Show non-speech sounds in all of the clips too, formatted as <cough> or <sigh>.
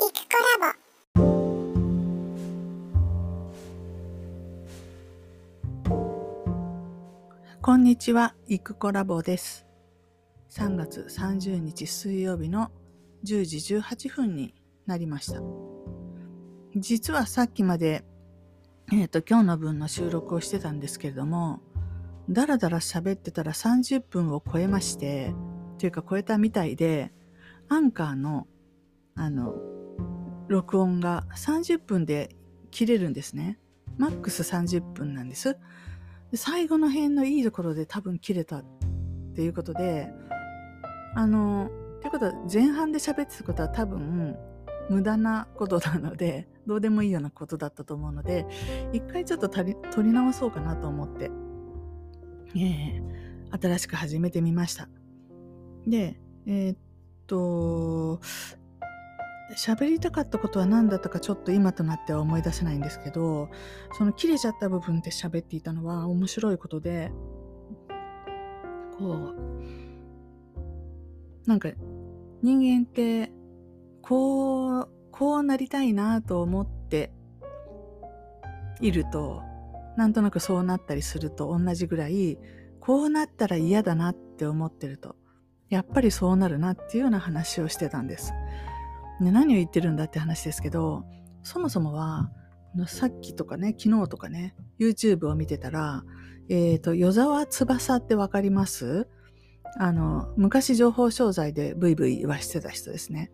コラボこんにちは、イクコラボです。3月30日水曜日の10時18分になりました。実はさっきまで、えっ、ー、と、今日の分の収録をしてたんですけれども、だらだら喋ってたら30分を超えまして、というか超えたみたいで、アンカーの、あの、録音が30分で切れるんですね。マックス30分なんです。で最後の辺のいいところで多分切れたっていうことで、あの、ということは前半で喋ってたことは多分無駄なことなので、どうでもいいようなことだったと思うので、一回ちょっと取り直そうかなと思って、えー、新しく始めてみました。で、えー、っと、喋りたかったことは何だったかちょっと今となっては思い出せないんですけど、その切れちゃった部分で喋っていたのは面白いことで、こう、なんか人間ってこう、こうなりたいなと思っていると、なんとなくそうなったりすると同じぐらい、こうなったら嫌だなって思ってると、やっぱりそうなるなっていうような話をしてたんです。何を言ってるんだって話ですけど、そもそもは、さっきとかね、昨日とかね、YouTube を見てたら、え、ー、と、与沢翼ってわかります？あの、昔情報商材でブイブイ言わしてた人ですね。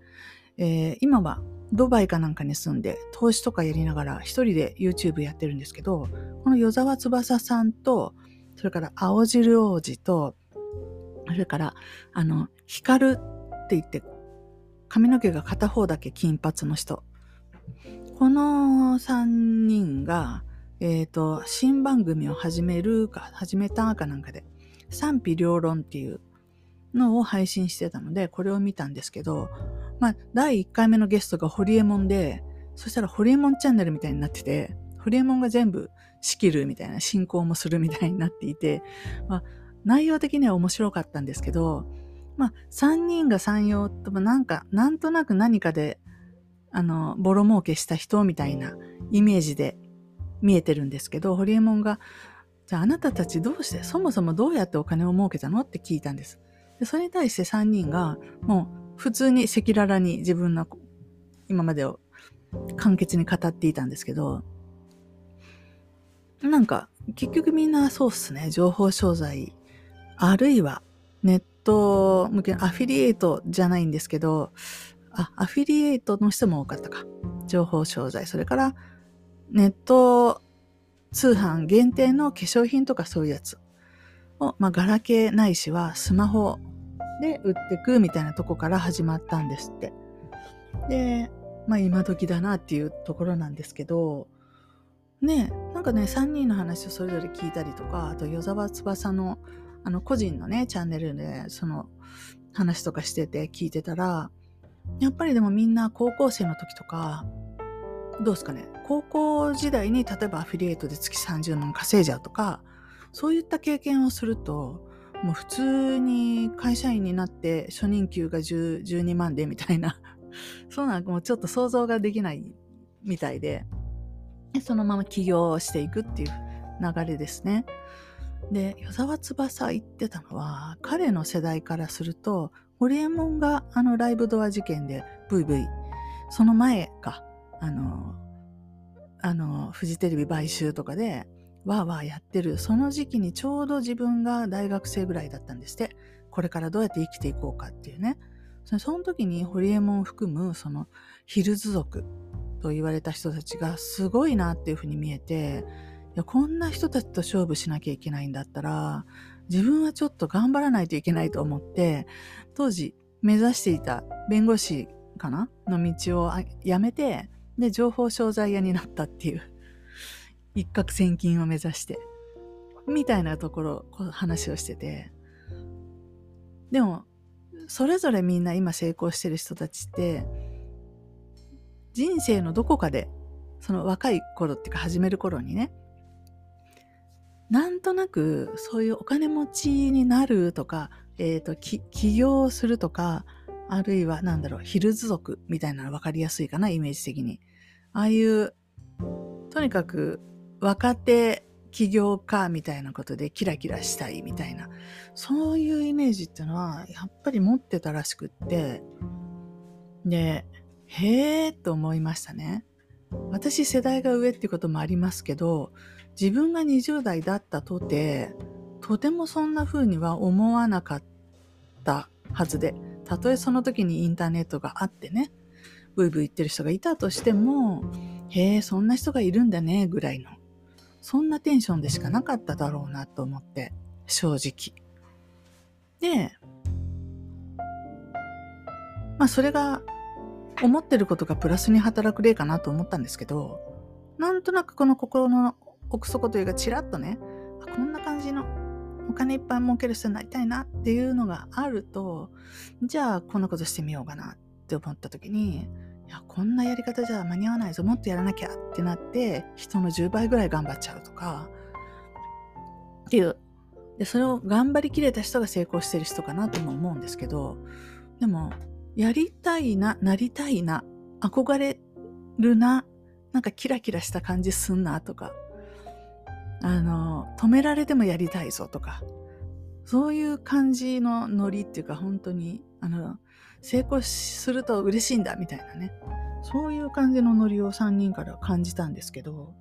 えー、今はドバイかなんかに住んで投資とかやりながら一人で YouTube やってるんですけど、この与沢翼さんと、それから青汁王子と、それから、あの、光って言って髪の毛が片方だけ金髪の人。この3人が、えっ、ー、と、新番組を始めるか、始めたかなんかで、賛否両論っていうのを配信してたので、これを見たんですけど、まあ、第1回目のゲストがホリエモンで、そしたらホリエモンチャンネルみたいになってて、ホリエモンが全部仕切るみたいな、進行もするみたいになっていて、まあ、内容的には面白かったんですけど、まあ、3人が3用ともなんか、なんとなく何かで、あの、ボロ儲けした人みたいなイメージで見えてるんですけど、ホリエモンが、じゃああなたたちどうして、そもそもどうやってお金を儲けたのって聞いたんです。でそれに対して3人が、もう普通に赤裸々に自分の今までを簡潔に語っていたんですけど、なんか、結局みんなそうっすね、情報商材、あるいはネットト向けのアフィリエイトじゃないんですけど、あ、アフィリエイトの人も多かったか。情報商材。それから、ネット通販限定の化粧品とかそういうやつを、まあ、ガラケーないしはスマホで売ってくみたいなとこから始まったんですって。で、まあ今時だなっていうところなんですけど、ねなんかね、3人の話をそれぞれ聞いたりとか、あと与沢翼のあの、個人のね、チャンネルで、その、話とかしてて聞いてたら、やっぱりでもみんな高校生の時とか、どうですかね、高校時代に例えばアフィリエイトで月30万稼いじゃうとか、そういった経験をすると、もう普通に会社員になって初任給が10 12万でみたいな、<laughs> そうなのもうちょっと想像ができないみたいで、そのまま起業していくっていう流れですね。で、与沢翼言ってたのは、彼の世代からすると、ホリエモンがあのライブドア事件で VV、その前か、あの、あの、フジテレビ買収とかで、わーわーやってる、その時期にちょうど自分が大学生ぐらいだったんですって。これからどうやって生きていこうかっていうね。その時にホリエモンを含む、そのヒルズ族と言われた人たちがすごいなっていうふうに見えて、や、こんな人たちと勝負しなきゃいけないんだったら、自分はちょっと頑張らないといけないと思って、当時目指していた弁護士かな？の道をやめて、で、情報商材屋になったっていう、一攫千金を目指して、みたいなところ、話をしてて。でも、それぞれみんな今成功してる人たちって、人生のどこかで、その若い頃っていうか始める頃にね、なんとなくそういうお金持ちになるとか、えっ、ー、と、起業するとか、あるいはなんだろう、ヒルズ族みたいなの分かりやすいかな、イメージ的に。ああいう、とにかく若手起業家みたいなことでキラキラしたいみたいな、そういうイメージっていうのはやっぱり持ってたらしくって、で、へえと思いましたね。私世代が上っていうこともありますけど、自分が20代だったとて、とてもそんな風には思わなかったはずで、たとえその時にインターネットがあってね、ブイブイ言ってる人がいたとしても、へえ、そんな人がいるんだね、ぐらいの。そんなテンションでしかなかっただろうなと思って、正直。で、まあそれが思ってることがプラスに働く例かなと思ったんですけど、なんとなくこの心の奥底というかチラッとね、こんな感じのお金いっぱい儲ける人になりたいなっていうのがあると、じゃあこんなことしてみようかなって思った時に、いや、こんなやり方じゃ間に合わないぞ、もっとやらなきゃってなって、人の10倍ぐらい頑張っちゃうとか、っていう。で、それを頑張りきれた人が成功してる人かなとも思うんですけど、でも、やりたいな、なりたいな、憧れるな、なんかキラキラした感じすんなとか、あの、止められてもやりたいぞとか、そういう感じのノリっていうか本当に、あの、成功すると嬉しいんだみたいなね。そういう感じのノリを3人から感じたんですけど、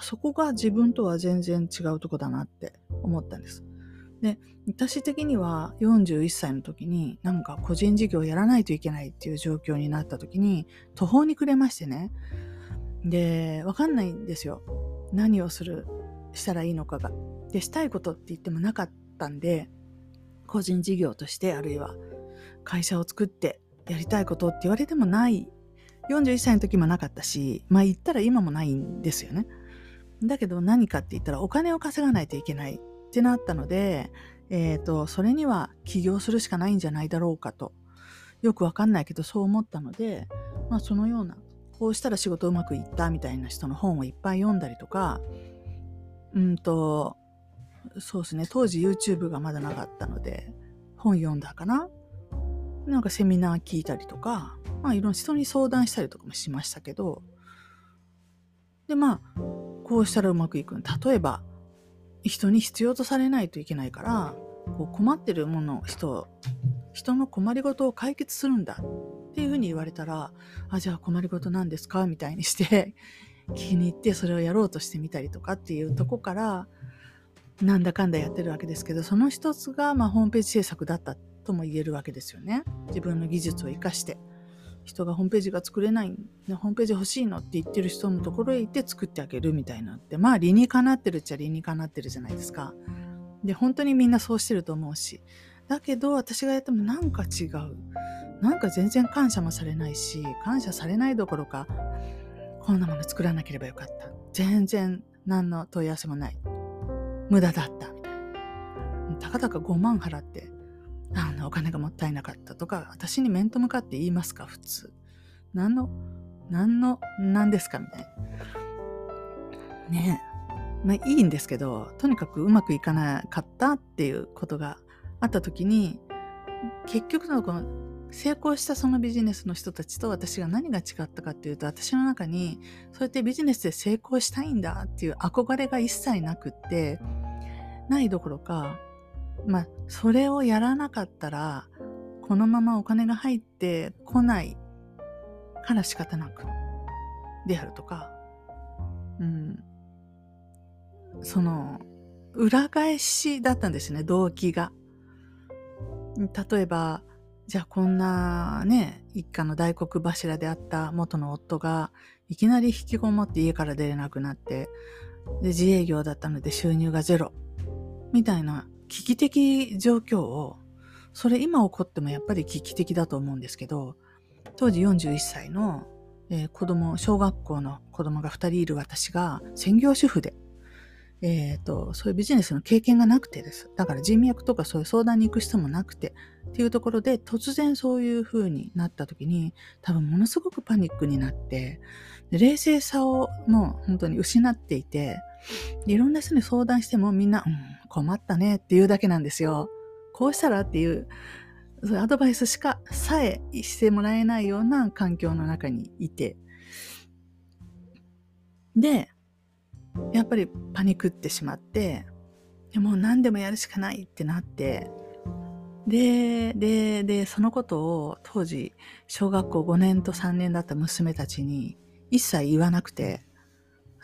そこが自分とは全然違うとこだなって思ったんです。で、私的には41歳の時になんか個人事業やらないといけないっていう状況になった時に途方に暮れましてね。で、わかんないんですよ。何をするしたらいいのかが。で、したいことって言ってもなかったんで、個人事業としてあるいは会社を作ってやりたいことって言われてもない。41歳の時もなかったし、まあ言ったら今もないんですよね。だけど何かって言ったらお金を稼がないといけないってなったので、えっ、ー、と、それには起業するしかないんじゃないだろうかと。よくわかんないけどそう思ったので、まあそのような、こうしたら仕事うまくいったみたいな人の本をいっぱい読んだりとか、うんと、そうですね、当時 YouTube がまだなかったので、本読んだかな。なんかセミナー聞いたりとか、まあいろんな人に相談したりとかもしましたけど、でまあ、こうしたらうまくいく例えば、人に必要とされないといけないから、こう困ってるもの、人、人の困りごとを解決するんだっていうふうに言われたら、あ、じゃあ困りごとなんですか？みたいにして聞きに行ってそれをやろうとしてみたりとかっていうとこから、なんだかんだやってるわけですけど、その一つが、まあ、ホームページ制作だったとも言えるわけですよね。自分の技術を活かして。人がホームページが作れない、ホームページ欲しいのって言ってる人のところへ行って作ってあげるみたいなって、まあ理にかなってるっちゃ理にかなってるじゃないですか。で、本当にみんなそうしてると思うし。だけど私がやってもなんか違う。なんか全然感謝もされないし、感謝されないどころか、こんなもの作らなければよかった。全然何の問い合わせもない。無駄だった。みたいな。たかだか5万払って、あの、お金がもったいなかったとか、私に面と向かって言いますか、普通。何の、何の、何ですか？みたいな。ねえ。まあいいんですけど、とにかくうまくいかなかったっていうことがあった時に、結局のこの成功したそのビジネスの人たちと私が何が違ったかっていうと、私の中に、そうやってビジネスで成功したいんだっていう憧れが一切なくって、ないどころか、まあ、それをやらなかったら、このままお金が入ってこないから仕方なく、であるとか、うん、その、裏返しだったんですね、動機が。例えば、じゃあこんなね、一家の大黒柱であった元の夫が、いきなり引きこもって家から出れなくなって、で、自営業だったので収入がゼロ。みたいな危機的状況を、それ今起こってもやっぱり危機的だと思うんですけど、当時41歳の、えー、子供、小学校の子供が2人いる私が専業主婦で、え、ー、と、そういうビジネスの経験がなくてです。だから人脈とかそういう相談に行く人もなくて、っていうところで突然そういう風になった時に、多分ものすごくパニックになって、冷静さをもう本当に失っていて、いろんな人に相談してもみんな、うん、困ったねっていうだけなんですよ。こうしたらっていう、そういうアドバイスしかさえしてもらえないような環境の中にいて、で、やっぱりパニクってしまってで、もう何でもやるしかないってなって、で、で、で、そのことを当時、小学校5年と3年だった娘たちに一切言わなくて、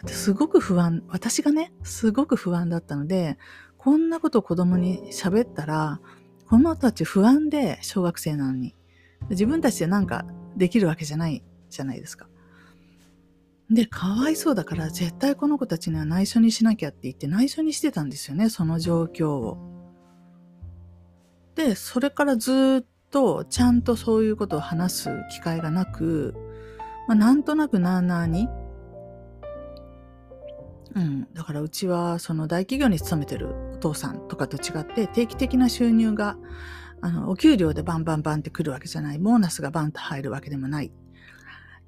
すごく不安、私がね、すごく不安だったので、こんなこと子供に喋ったら、この子たち不安で小学生なのに、自分たちでなんかできるわけじゃないじゃないですか。で、かわいそうだから絶対この子たちには内緒にしなきゃって言って内緒にしてたんですよね、その状況を。で、それからずっとちゃんとそういうことを話す機会がなく、まあ、なんとなくなーなーに、うん、だからうちはその大企業に勤めてるお父さんとかと違って定期的な収入があのお給料でバンバンバンってくるわけじゃない。ボーナスがバンと入るわけでもない。っ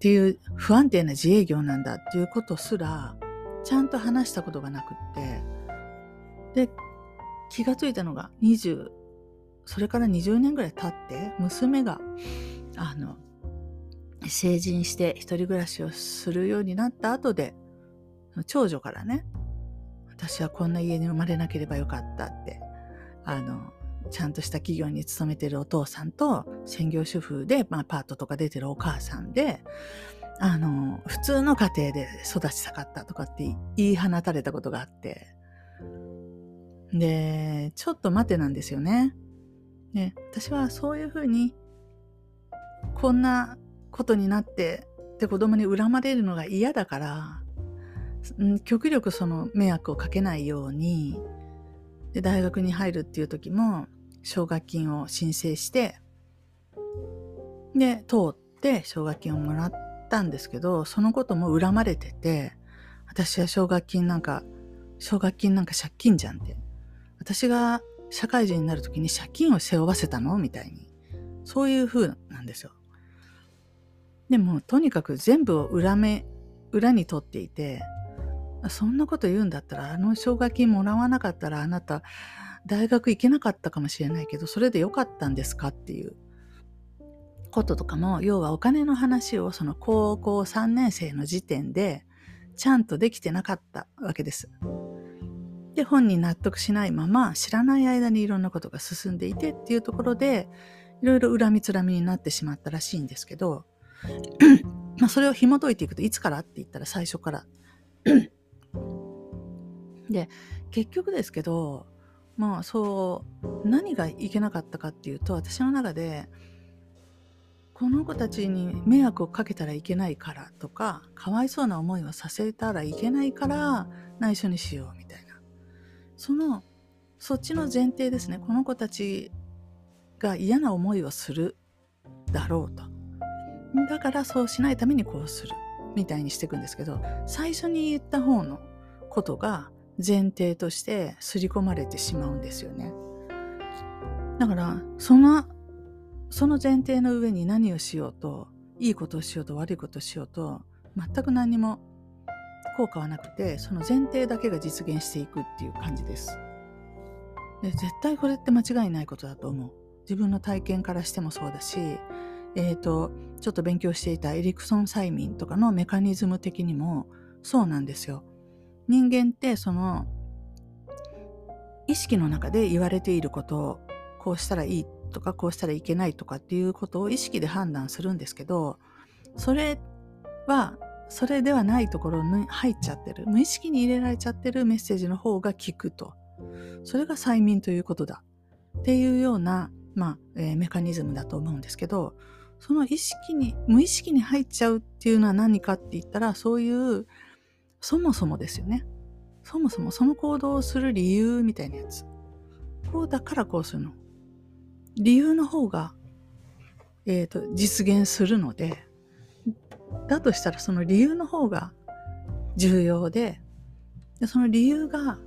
ていう不安定な自営業なんだっていうことすらちゃんと話したことがなくって。で気がついたのが20それから20年ぐらい経って娘があの成人して一人暮らしをするようになった後で長女からね私はこんな家に生まれなければよかったってあのちゃんとした企業に勤めてるお父さんと専業主婦で、まあ、パートとか出てるお母さんであの普通の家庭で育ちたかったとかって言い放たれたことがあって。でちょっと待てなんですよね。ね、私はそういうふうにこんなことになってで子供に恨まれるのが嫌だから、ん、極力その迷惑をかけないようにで大学に入るっていう時も奨学金を申請してで通って奨学金をもらったんですけどそのことも恨まれてて私は奨学金なんか奨学金なんか借金じゃんって。私が社会人になる時に借金を背負わせたの？みたいに。そういう風なんですよ。でも、とにかく全部を裏目、裏に取っていて、そんなこと言うんだったら、あの奨学金もらわなかったらあなた、大学行けなかったかもしれないけど、それでよかったんですかっていうこととかも、要はお金の話をその高校3年生の時点で、ちゃんとできてなかったわけです。で、本人納得しないまま知らない間にいろんなことが進んでいてっていうところで、いろいろ恨みつらみになってしまったらしいんですけど、<clears throat> まあそれを紐解いていくといつからって言ったら最初から。<clears throat> で、結局ですけど、まあそう、何がいけなかったかっていうと、私の中で、この子たちに迷惑をかけたらいけないからとか、かわいそうな思いをさせたらいけないから内緒にしようみたいな。そのそっちの前提ですね。この子たちが嫌な思いをするだろうと。だからそうしないためにこうするみたいにしていくんですけど最初に言った方のことが前提として刷り込まれてしまうんですよね。だからそのその前提の上に何をしようといいことをしようと悪いことをしようと全く何も効果はなくてその前提だけが実現していくっていう感じです。で絶対これって間違いないことだと思う。自分の体験からしてもそうだしえっ、ー、とちょっと勉強していたエリクソン催眠とかのメカニズム的にもそうなんですよ。人間ってその意識の中で言われていることをこうしたらいいとかこうしたらいけないとかっていうことを意識で判断するんですけどそれはそれではないところに入っちゃってる。無意識に入れられちゃってるメッセージの方が効くと。それが催眠ということだ。っていうような、まあえー、メカニズムだと思うんですけどその意識に無意識に入っちゃうっていうのは何かって言ったらそういうそもそもですよね。そもそもその行動をする理由みたいなやつ。こうだからこうするの。理由の方が、えーと実現するのでだとしたらその理由の方が重要で、でその理由が、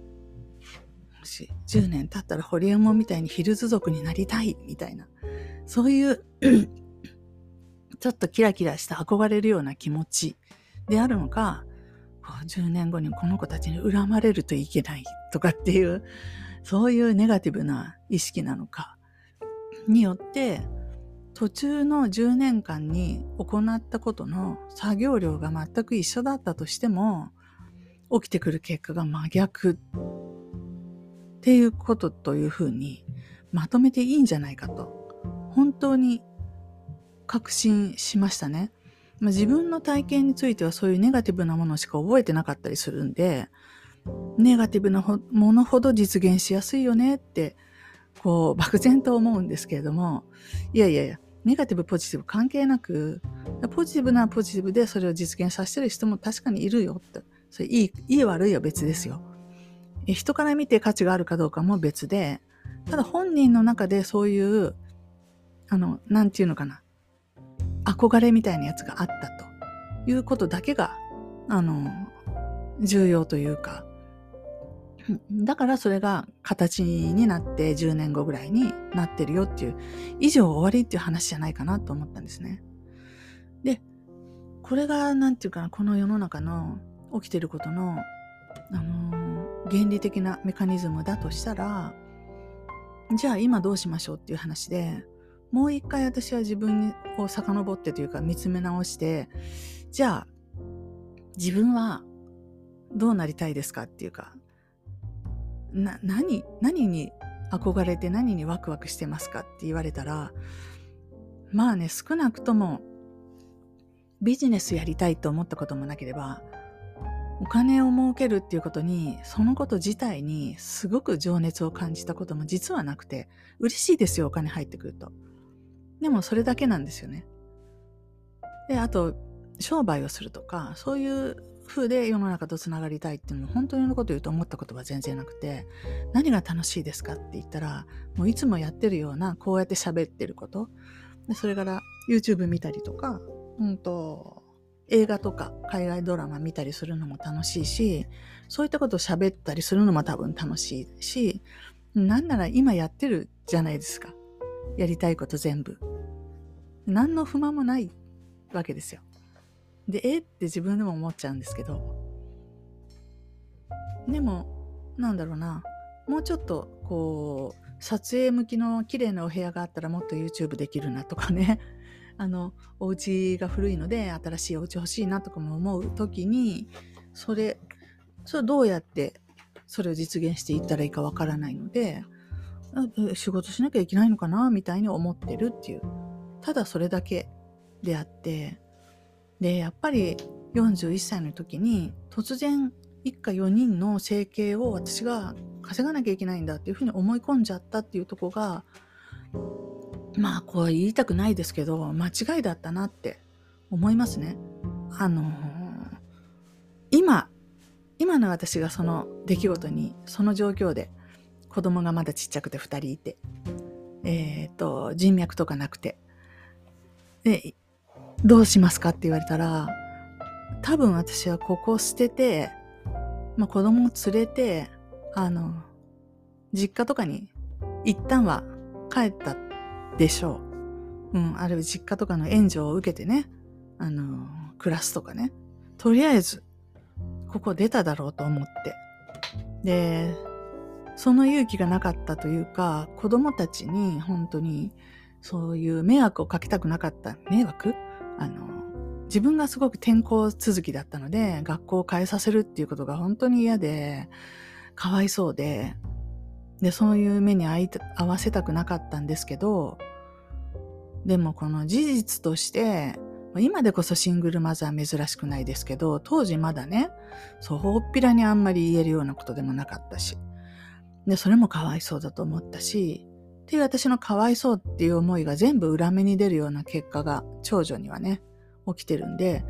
もし10年経ったらホリエモンみたいにヒルズ族になりたいみたいな、そういう <clears throat> ちょっとキラキラした憧れるような気持ちであるのか、10年後にこの子たちに恨まれるといけないとかっていう、そういうネガティブな意識なのか、によって途中の10年間に行ったことの作業量が全く一緒だったとしても起きてくる結果が真逆っていうことというふうにまとめていいんじゃないかと本当に確信しましたね。まあ、自分の体験についてはそういうネガティブなものしか覚えてなかったりするんでネガティブなものほど実現しやすいよねってこう漠然と思うんですけれどもいやいやいやネガティブポジティブ関係なくポジティブなポジティブでそれを実現させてる人も確かにいるよって。それいいいい悪いは別ですよ。え人から見て価値があるかどうかも別でただ本人の中でそういうあのなんていうのかな。憧れみたいなやつがあったということだけがあの重要というかだからそれが形になって10年後ぐらいになってるよっていう、以上終わりっていう話じゃないかなと思ったんですね。で、これが何て言うかな、この世の中の起きてることの、あのー、原理的なメカニズムだとしたら、じゃあ今どうしましょうっていう話で、もう一回私は自分を遡ってというか見つめ直して、じゃあ自分はどうなりたいですかっていうか、な、何、何に憧れて何にワクワクしてますかって言われたら、まあね、少なくともビジネスやりたいと思ったこともなければ、お金を儲けるっていうことに、そのこと自体にすごく情熱を感じたことも実はなくて、嬉しいですよ、お金入ってくると。でもそれだけなんですよね。で、あと、商売をするとか、そういう風で世の中とつながりたいっていうのも本当のこと言うと思ったことは全然なくて何が楽しいですかって言ったらもういつもやってるようなこうやって喋ってること。でそれから YouTube 見たりとか、うんと、映画とか海外ドラマ見たりするのも楽しいしそういったことを喋ったりするのも多分楽しいしなんなら今やってるじゃないですか。やりたいこと全部。何の不満もないわけですよ。で、え？って自分でも思っちゃうんですけど、でも、なんだろうな、もうちょっと、こう、撮影向きの綺麗なお部屋があったらもっと YouTube できるなとかね、<laughs> あの、お家が古いので新しいお家欲しいなとかも思う時に、それ、それどうやってそれを実現していったらいいかわからないので、仕事しなきゃいけないのかなみたいに思ってるっていう。ただそれだけであって、で、やっぱり41歳の時に突然一家4人の生計を私が稼がなきゃいけないんだっていうふうに思い込んじゃったっていうとこが、まあこう言いたくないですけど、間違いだったなって思いますね。あのー、今、今の私がその出来事に、その状況で子供がまだちっちゃくて2人いて、えっ、ー、と、人脈とかなくて、で、どうしますかって言われたら、多分私はここを捨てて、まあ、子供を連れて、あの、実家とかに一旦は帰ったでしょう。うん、あるいは実家とかの援助を受けてね、あの、暮らすとかね。とりあえず、ここ出ただろうと思って。で、その勇気がなかったというか、子供たちに本当にそういう迷惑をかけたくなかった。迷惑？あの、自分がすごく転校続きだったので、学校を変えさせるっていうことが本当に嫌で、かわいそうで、で、そういう目に合わせたくなかったんですけど、でもこの事実として、今でこそシングルマザー珍しくないですけど、当時まだね、そう、ほっぴらにあんまり言えるようなことでもなかったし、で、それもかわいそうだと思ったし、っていう私のかわいそうっていう思いが全部裏目に出るような結果が長女にはね、起きてるんで、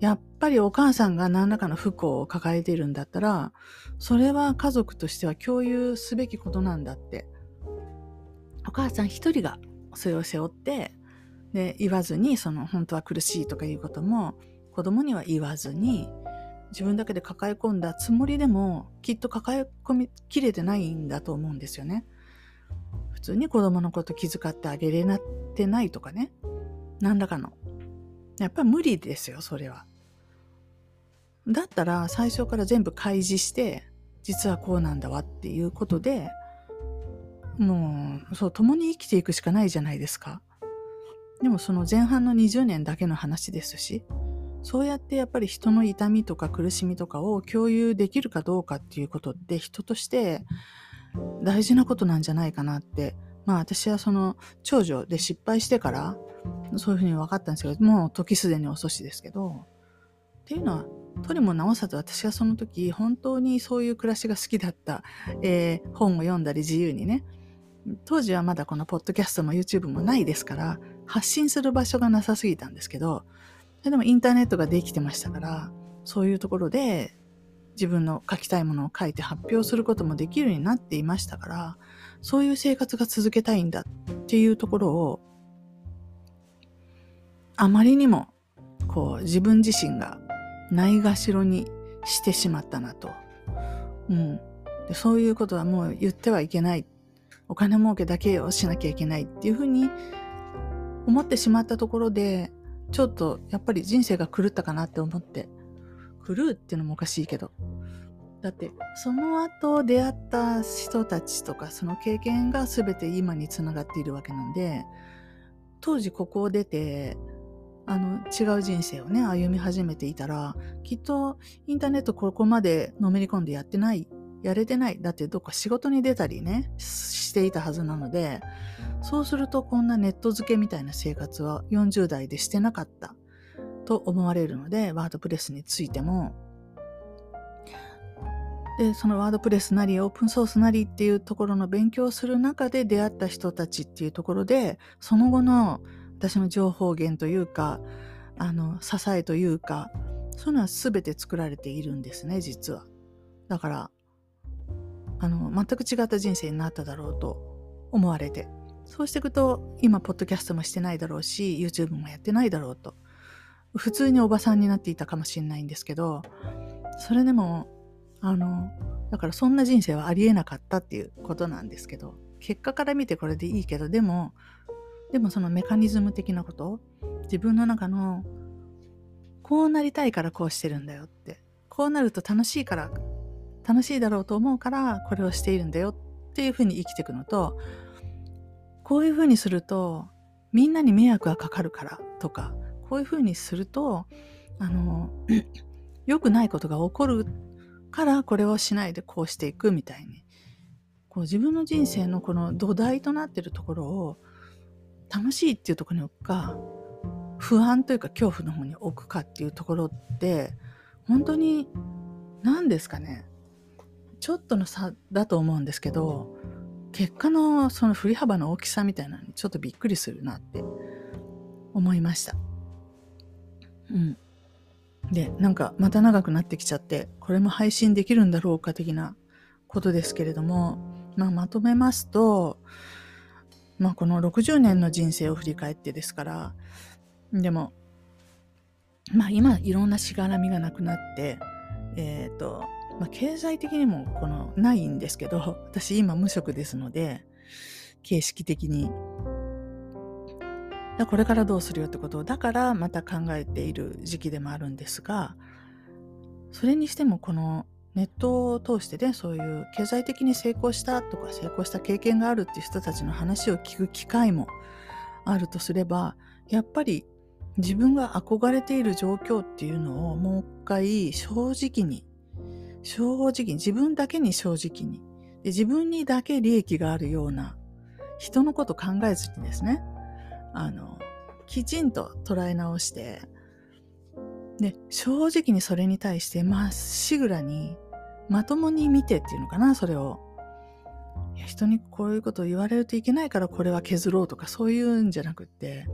やっぱりお母さんが何らかの不幸を抱えているんだったら、それは家族としては共有すべきことなんだって。お母さん一人がそれを背負って、で、言わずに、その本当は苦しいとかいうことも子供には言わずに、自分だけで抱え込んだつもりでもきっと抱え込みきれてないんだと思うんですよね。普通に子供のこと気遣ってあげれなってないとかね。何らかの。やっぱ無理ですよ、それは。だったら最初から全部開示して、実はこうなんだわっていうことで、もう、そう、共に生きていくしかないじゃないですか。でもその前半の20年だけの話ですし、そうやってやっぱり人の痛みとか苦しみとかを共有できるかどうかっていうことって人として大事なことなんじゃないかなって。まあ私はその長女で失敗してからそういうふうに分かったんですけど、もう時すでに遅しですけど、っていうのは、とりも直さず私はその時本当にそういう暮らしが好きだった、えー、本を読んだり自由にね、当時はまだこのポッドキャストも YouTube もないですから、発信する場所がなさすぎたんですけど、でもインターネットができてましたから、そういうところで自分の書きたいものを書いて発表することもできるようになっていましたから、そういう生活が続けたいんだっていうところを、あまりにも、こう、自分自身がないがしろにしてしまったなと。うん。でそういうことはもう言ってはいけない。お金儲けだけをしなきゃいけないっていうふうに思ってしまったところで、ちょっとやっぱり人生が狂ったかなって思って、狂うっていうのもおかしいけど。だって、その後出会った人たちとか、その経験が全て今につながっているわけなんで、当時ここを出て、あの、違う人生をね、歩み始めていたら、きっとインターネットここまでのめり込んでやってない、やれてない。だってどっか仕事に出たりね、していたはずなので、そうするとこんなネット付けみたいな生活は40代でしてなかったと思われるので、ワードプレスについても、で、そのワードプレスなりオープンソースなりっていうところの勉強する中で出会った人たちっていうところで、その後の私の情報源というか、あの、支えというか、そういうのは全て作られているんですね、実は。だから、あの、全く違った人生になっただろうと思われて。そうしていくと、今、ポッドキャストもしてないだろうし、YouTube もやってないだろうと。普通におばさんになっていたかもしれないんですけど、それでも、あの、だからそんな人生はありえなかったっていうことなんですけど、結果から見てこれでいいけど、でも、でもそのメカニズム的なこと自分の中のこうなりたいからこうしてるんだよってこうなると楽しいから楽しいだろうと思うからこれをしているんだよっていうふうに生きていくのとこういうふうにするとみんなに迷惑がかかるからとかこういうふうにするとあの <clears throat> 良くないことが起こるからこれをしないでこうしていくみたいにこう自分の人生のこの土台となっているところを楽しいっていうところに置くか、不安というか恐怖の方に置くかっていうところって、本当に何ですかね。ちょっとの差だと思うんですけど、結果のその振り幅の大きさみたいなのにちょっとびっくりするなって思いました。うん。で、なんかまた長くなってきちゃって、これも配信できるんだろうか的なことですけれども、まあまとめますと、まあこの60年の人生を振り返ってですから、でも、まあ今いろんなしがらみがなくなって、えっ、ー、と、まあ経済的にもこのないんですけど、私今無職ですので、形式的に。これからどうするよってことを、だからまた考えている時期でもあるんですが、それにしてもこのネットを通してね、そういう経済的に成功したとか成功した経験があるっていう人たちの話を聞く機会もあるとすれば、やっぱり自分が憧れている状況っていうのをもう一回正直に、正直に、自分だけに正直に、で自分にだけ利益があるような人のこと考えずにですね、あの、きちんと捉え直して、で、正直にそれに対してまっしぐらにまともに見てっていうのかな、それを。人にこういうことを言われるといけないからこれは削ろうとかそういうんじゃなくって、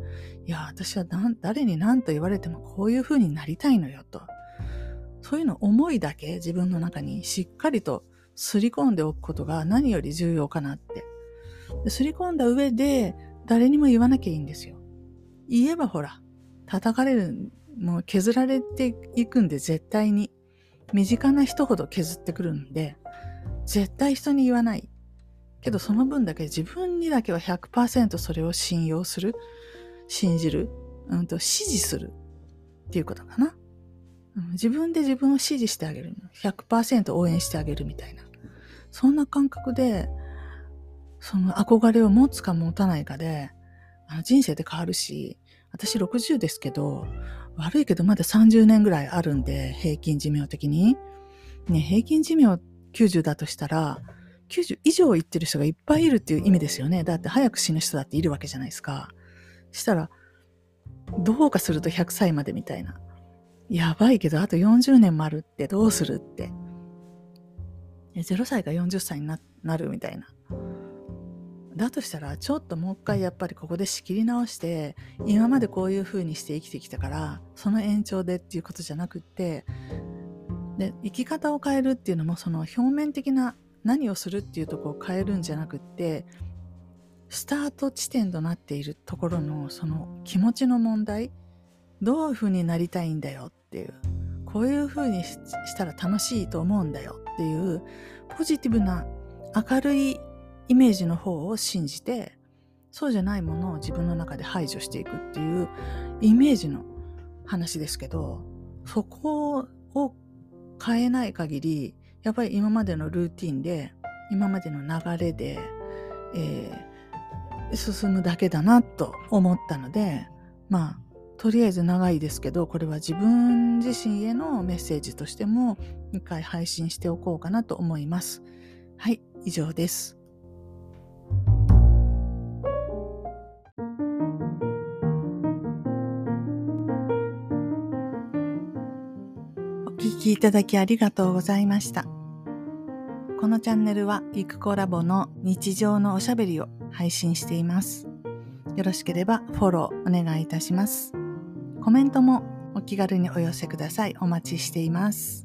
いや、私は誰に何と言われてもこういう風になりたいのよと。そういうの思いだけ自分の中にしっかりとすり込んでおくことが何より重要かなって。すり込んだ上で誰にも言わなきゃいいんですよ。言えばほら、叩かれる、もう削られていくんで絶対に。身近な人ほど削ってくるんで、絶対人に言わない。けどその分だけ自分にだけは100%それを信用する、信じる、うんと支持するっていうことかな。自分で自分を支持してあげる。100%応援してあげるみたいな。そんな感覚で、その憧れを持つか持たないかで、あの人生って変わるし、私60ですけど、悪いけどまだ30年ぐらいあるんで、平均寿命的に。ね、平均寿命90だとしたら、90以上行ってる人がいっぱいいるっていう意味ですよね。だって早く死ぬ人だっているわけじゃないですか。したら、どうかすると100歳までみたいな。やばいけど、あと40年もあるってどうするって。0歳が40歳になるみたいな。だとしたらちょっともう一回やっぱりここで仕切り直して今までこういう風にして生きてきたからその延長でっていうことじゃなくってで生き方を変えるっていうのもその表面的な何をするっていうとこを変えるんじゃなくってスタート地点となっているところのその気持ちの問題どういう風になりたいんだよっていうこういう風にしたら楽しいと思うんだよっていうポジティブな明るいイメージの方を信じてそうじゃないものを自分の中で排除していくっていうイメージの話ですけどそこを変えない限りやっぱり今までのルーティンで今までの流れで、えー、進むだけだなと思ったのでまあとりあえず長いですけどこれは自分自身へのメッセージとしても一回配信しておこうかなと思います。はい、以上です。きいただきありがとうございました。このチャンネルはゆくコラボの日常のおしゃべりを配信しています。よろしければフォローお願いいたします。コメントもお気軽にお寄せください。お待ちしています。